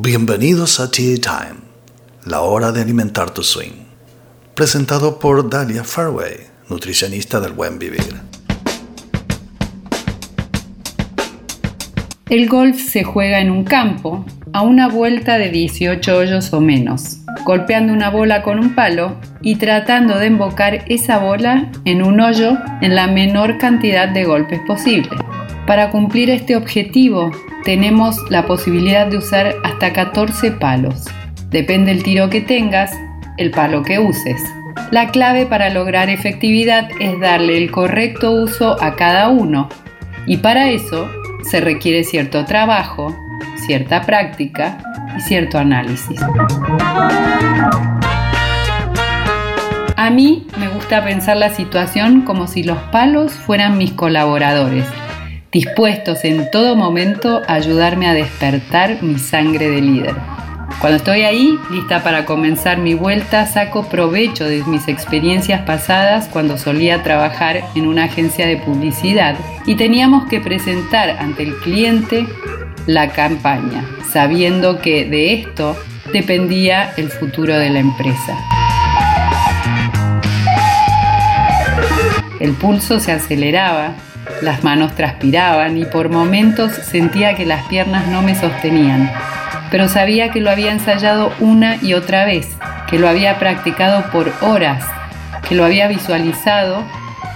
Bienvenidos a Tea Time, la hora de alimentar tu swing. Presentado por Dalia Fairway, nutricionista del buen vivir. El golf se juega en un campo, a una vuelta de 18 hoyos o menos, golpeando una bola con un palo y tratando de embocar esa bola en un hoyo en la menor cantidad de golpes posible. Para cumplir este objetivo tenemos la posibilidad de usar hasta 14 palos. Depende del tiro que tengas, el palo que uses. La clave para lograr efectividad es darle el correcto uso a cada uno y para eso se requiere cierto trabajo, cierta práctica y cierto análisis. A mí me gusta pensar la situación como si los palos fueran mis colaboradores dispuestos en todo momento a ayudarme a despertar mi sangre de líder. Cuando estoy ahí, lista para comenzar mi vuelta, saco provecho de mis experiencias pasadas cuando solía trabajar en una agencia de publicidad y teníamos que presentar ante el cliente la campaña, sabiendo que de esto dependía el futuro de la empresa. El pulso se aceleraba las manos transpiraban y por momentos sentía que las piernas no me sostenían, pero sabía que lo había ensayado una y otra vez, que lo había practicado por horas, que lo había visualizado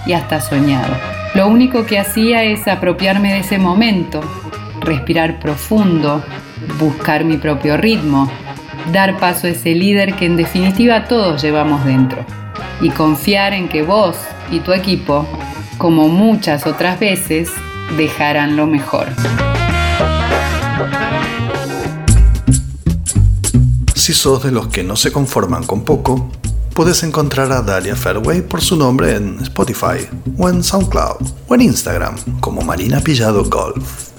y hasta soñado. Lo único que hacía es apropiarme de ese momento, respirar profundo, buscar mi propio ritmo, dar paso a ese líder que en definitiva todos llevamos dentro y confiar en que vos y tu equipo como muchas otras veces, dejarán lo mejor. Si sos de los que no se conforman con poco, puedes encontrar a Dalia Fairway por su nombre en Spotify, o en SoundCloud, o en Instagram como Marina Pillado Golf.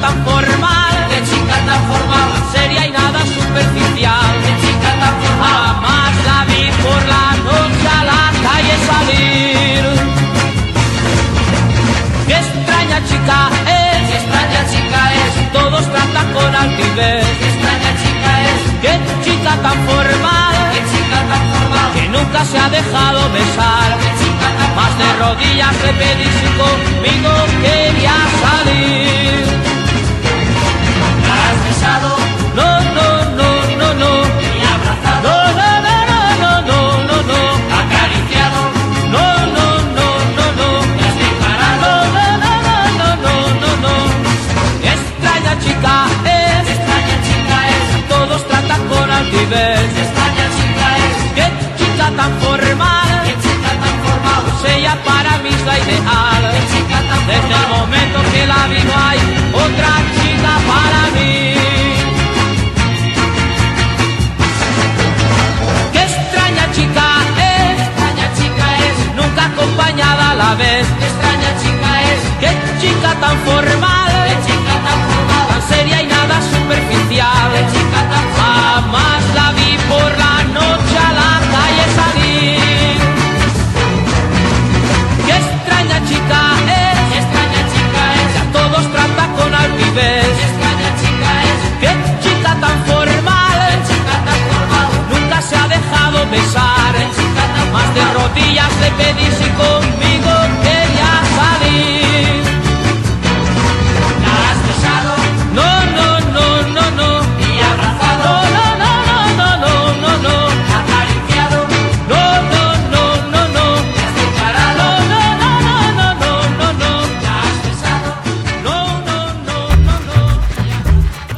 Tan formal, qué chica tan formal, seria y nada superficial, qué chica tan formal, jamás la vi por la noche a la calle salir. Qué extraña chica es, qué extraña chica es, todos tratan con altivez, qué extraña chica es, qué chica tan formal, qué chica tan formal, que nunca se ha dejado besar, qué chica tan más de rodillas le pedí si para mí es la ideal. Qué. Desde el momento que la vi no hay otra chica para mí. Qué extraña chica es, Extraña chica es. nunca acompañada a la vez. Extraña chica es. Qué chica tan formal,